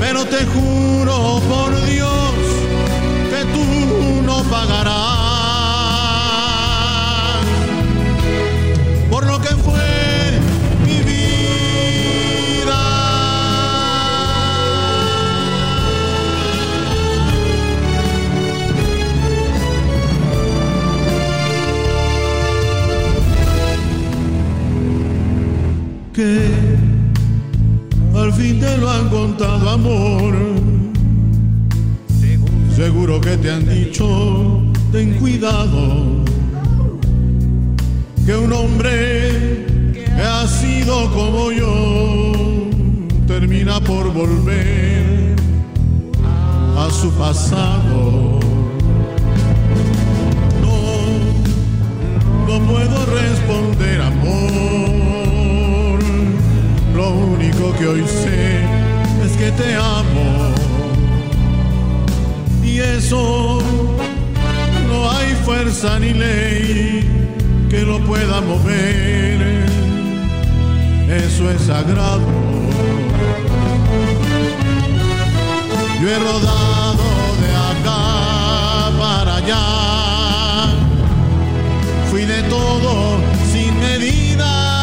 Pero te juro por Que al fin te lo han contado, amor. Seguro que te han dicho, ten cuidado, que un hombre que ha sido como yo termina por volver a su pasado. No, no puedo responder, amor. Lo único que hoy sé es que te amo y eso no hay fuerza ni ley que lo pueda mover. Eso es sagrado. Yo he rodado de acá para allá. Fui de todo sin medida.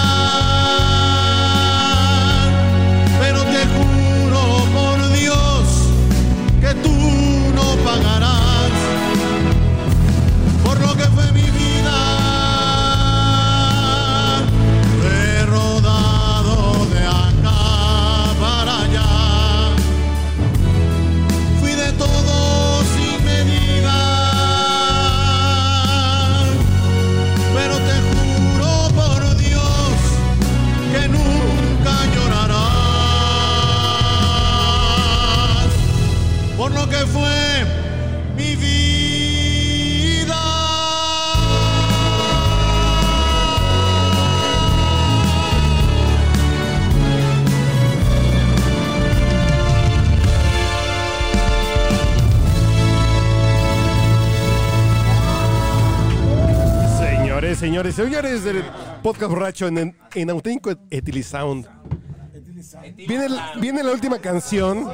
Señores, señores, del podcast borracho en, en auténtico Etilisound. Viene, viene la última canción.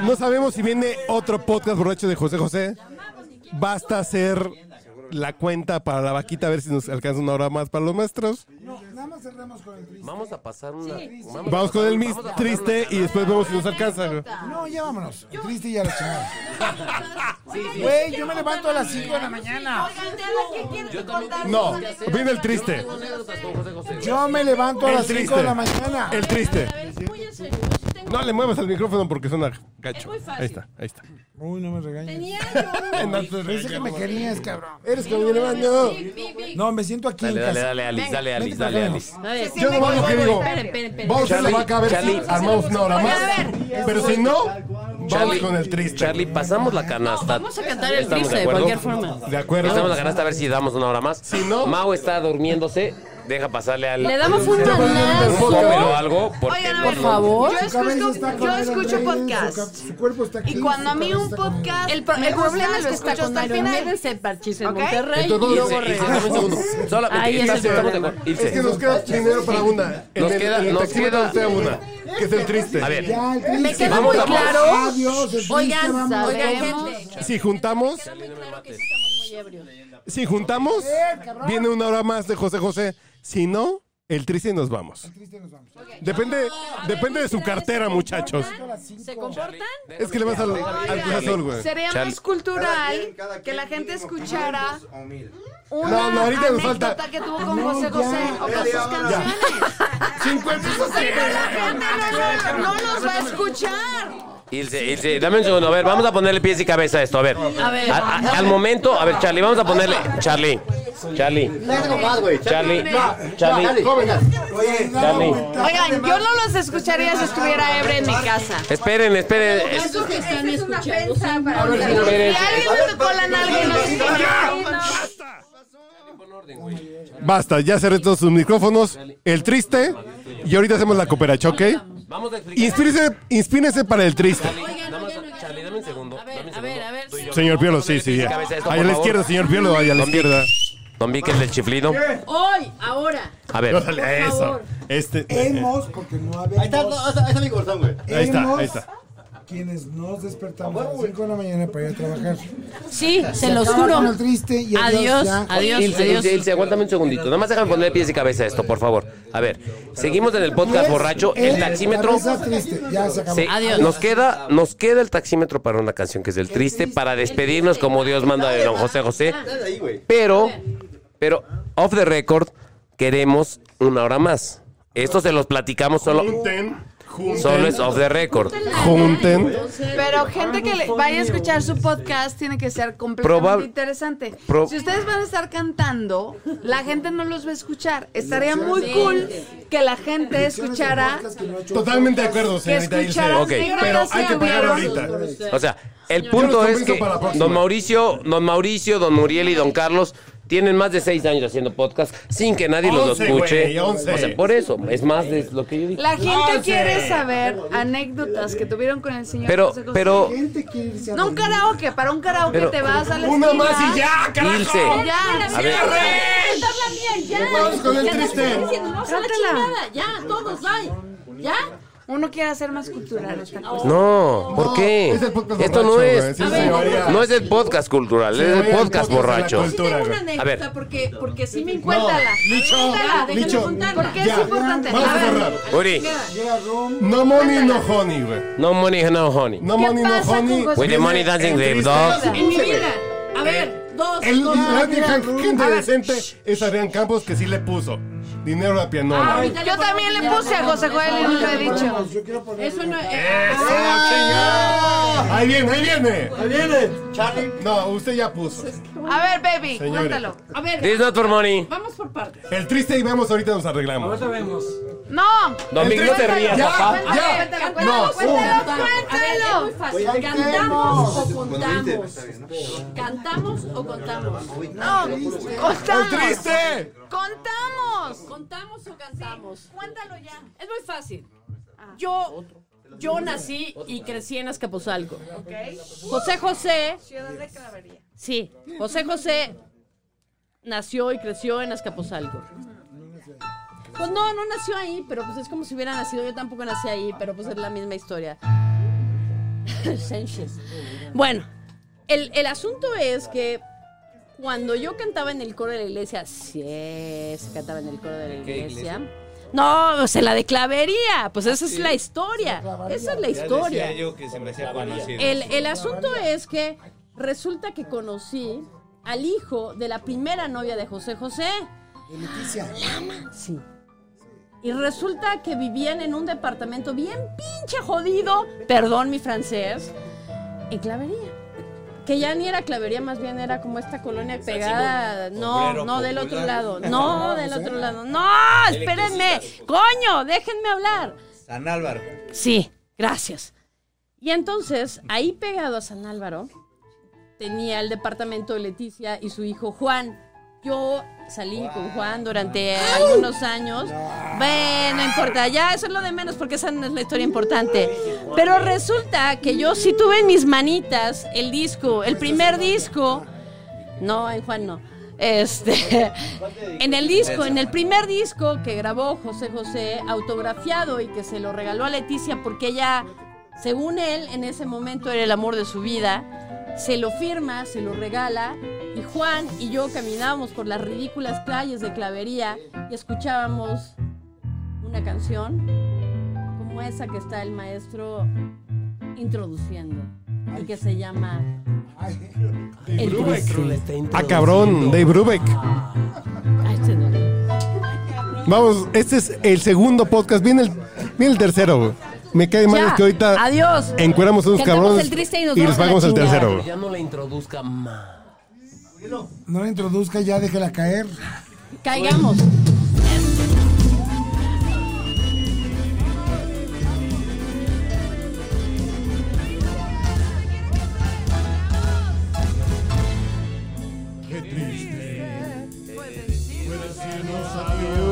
No sabemos si viene otro podcast borracho de José José. Basta hacer la cuenta para la vaquita a ver si nos alcanza una hora más para los maestros. Nada más cerramos con el triste. Vamos a pasar una. Vamos con el mis triste y después vemos si nos alcanza. No, ya vámonos. El triste y ya la chingada. Güey, yo me levanto a las 5 de la mañana. No, viene el triste. Yo me levanto a las 5 triste. de la mañana. El triste. Yo tengo- No le muevas al micrófono porque suena gacho. muy fácil. Ahí está, ahí está. Uy, no me regañes. Tenía [laughs] No te Pensé que me querías, cabrón. Eres como mi hermano. No, me siento aquí Dale, en dale, casa. dale, Alice, dale, Alice, Vente dale, para. Alice. Yo nomás lo que digo. Esperen, esperen, esperen. Vamos a la Charlie, vaca a ver Charlie. si armamos una hora más. Pero si no, vamos Charlie, con el triste. Charlie, pasamos la canasta. Vamos a cantar el ¿Estamos triste de acuerdo? cualquier forma. De acuerdo. Pasamos la canasta a ver si damos una hora más. Si no- Mau está durmiéndose. Deja pasarle al. Le damos un un manazo. popper o algo. Porque Oigan, a Por ver, favor. Yo escucho, yo escucho podcast. su cuerpo está aquí. Y cuando a mí un podcast. El, problema es que está escucho con hasta el Iron final. Maiden, se parchís en. Monterrey y luego es que nos queda dinero para una. Nos queda- nos queda- una. Que es el triste. A ver. Me queda muy claro. Oigan, oigan, gente. Si juntamos, si juntamos, viene una hora más de José José. Si no, el triste y nos vamos. Depende, depende de su cartera, muchachos. ¿Se comportan? Es que le vas al, al Cruz Azul, güey. Sería más cultural que la gente escuchara una No, no, ahorita nos falta- anécdota que tuvo con José José o con sus canciones. [laughs] 50 Pero la gente no, no- no los va a escuchar. Ilse, Ilse, dame un segundo. A ver, vamos a ponerle pies y cabeza a esto. A ver. A ver. A- a- al momento, a ver, Charlie, vamos a ponerle. Charlie. Charlie. Charlie. Charlie. Charlie. Oigan, yo no los escucharía si estuviera Ebre en mi casa. Esperen, esperen. Es- que están escuchando son. Esperen. Alguien le tocó la nalga y no se Basta, ya cerré todos sus micrófonos. El triste. Y ahorita hacemos la cooperacha, ¿ok? Vamos a explicar. Inspírese, inspírese para el triste. Charlie, dame un segundo. dame un A ver, a ver. Señor Piolo, sí, sí. ya. Ahí a la izquierda, señor Piolo, ahí a la izquierda. Don Vic, el del chiflido. Hoy, ahora. A ver. Órale, Por eso. favor. Este. Hemos, porque no habemos. Ahí está, ahí está mi corazón, güey. Ahí está, ahí está. Quienes nos despertamos a las 5 de la mañana para ir a trabajar. Sí, se los acaba juro. con el triste y Adiós, ya. adiós, Ilse, adiós. Ilse, Ilse, aguántame un segundito. Nada más déjame ponerle pies y cabeza a esto, por favor. A ver, seguimos en el podcast borracho. El taxímetro. Cabeza triste, ya se acabó. Sí, Nos queda, nos queda el taxímetro para una canción que es el triste, para despedirnos como Dios manda de don José José. Pero, pero, off the record, queremos una hora más. Esto se los platicamos solo. Solo es off the record. Junten. Pero gente que le vaya a escuchar su podcast tiene que ser completamente interesante. Pro- si ustedes van a estar cantando, la gente no los va a escuchar. Estaría muy cool que la gente escuchara. Totalmente de acuerdo, señorita. Pero hay que pagar ahorita. O sea, el punto es que don Mauricio, don Mauricio, don Muriel y don Carlos tienen más de seis años haciendo podcast sin que nadie los Once, escuche. güey, once. O sea, por eso, es más de lo que yo dije. La gente quiere saber anécdotas que tuvieron con el señor Pero, José José. pero, No un karaoke, para un karaoke Pero- te vas a la Una esquina. más y ya, carajo. Ilse. Ya. A ver. Vamos con el triste. No, se la Cántala. chingada. Ya, todos, bye. ¿Ya? Uno quiere hacer más cultural esta cosa. No, ¿por qué? es el podcast Esto no borracho, es. güey, sí se llamaría. No es el podcast cultural, es el podcast borracho. Tengo una. A ver. anécdota porque, porque sí me Cuéntala. Licho, Cuéntala, déjame Licho. contarla. Porque es Ya, importante. Vamos A a ver, cerrar. Uri, No money, no honey, güey. no money, no honey. No ¿Qué money, no pasa con honey. José With the money dancing the dogs. En mi vida. A ver, dos. El, dos. gente decente es Adrián Campos que sí le puso dinero a pianola. Ahorita Yo también le puse a José Joel y no lo he dicho. Yo quiero poner. Eso no es. ¡Eso, chingada! Ahí viene, ahí viene. Ahí viene. Charlie. No, usted ya puso. A ver, baby, Señores. cuéntalo. A ver, This is not for money. vamos por partes. El triste y vemos, ahorita nos arreglamos. No. Don Vic, no te rías, Ya, papá. ya. Cuéntalo, No. cuéntalo, A ver, es muy cuéntalo. fácil. ¿Cantamos o contamos? ¿Cantamos o contamos? No, El contamos. triste. Contamos. ¿Contamos o cantamos? Cuéntalo ya. Es muy fácil. Yo, yo nací y crecí en Azcapotzalco. José José, Ciudad de Clavería. sí, José José nació y creció en Azcapotzalco. Pues no, no nació ahí, pero pues es como si hubiera nacido. Yo tampoco nací ahí, pero pues es la misma historia. [laughs] Sánchez. bueno, el, el asunto es que cuando yo cantaba en el coro de la iglesia, sí, se cantaba en el coro de la iglesia. No, o sea, la de clavería, pues esa es la historia. Esa es la historia. yo que se me hacía conocido. El, el asunto es que resulta que conocí al hijo de la primera novia de José José. Sí. Y resulta que vivían en un departamento bien pinche jodido, perdón mi francés, en Clavería. Que ya ni era Clavería, más bien era como esta colonia pegada. No, no, del otro lado. No, del otro lado. No, espérenme. Coño, déjenme hablar. San Álvaro. Sí, gracias. Y entonces, ahí pegado a San Álvaro, tenía el departamento de Leticia y su hijo Juan. Yo salí con Juan durante algunos años. Bueno, no importa, ya eso es lo de menos porque esa no es la historia importante. Pero resulta que yo sí tuve en mis manitas el disco, el primer disco. No, en Juan no. Este, [laughs] en el disco, en el primer disco que grabó José José, autografiado y que se lo regaló a Leticia porque ella, según él, en ese momento era el amor de su vida, se lo firma, se lo regala Y Juan y yo caminábamos por las ridículas calles de Clavería y escuchábamos una canción como esa que está el maestro introduciendo y que se llama El Triste. Ah, cabrón, Dave Brubeck. Ah, este no. Vamos, este es el segundo podcast. Viene el, viene el tercero, güey. Me cae mal es que ahorita adiós. encueramos unos Cantemos cabrones el triste y nos vamos les a la pagamos el chingada. tercero, güey. Ya no la introduzca más. No la introduzca ya, déjela caer. Caigamos. Qué triste fue decirnos adiós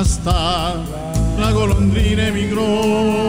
hasta la golondrina emigró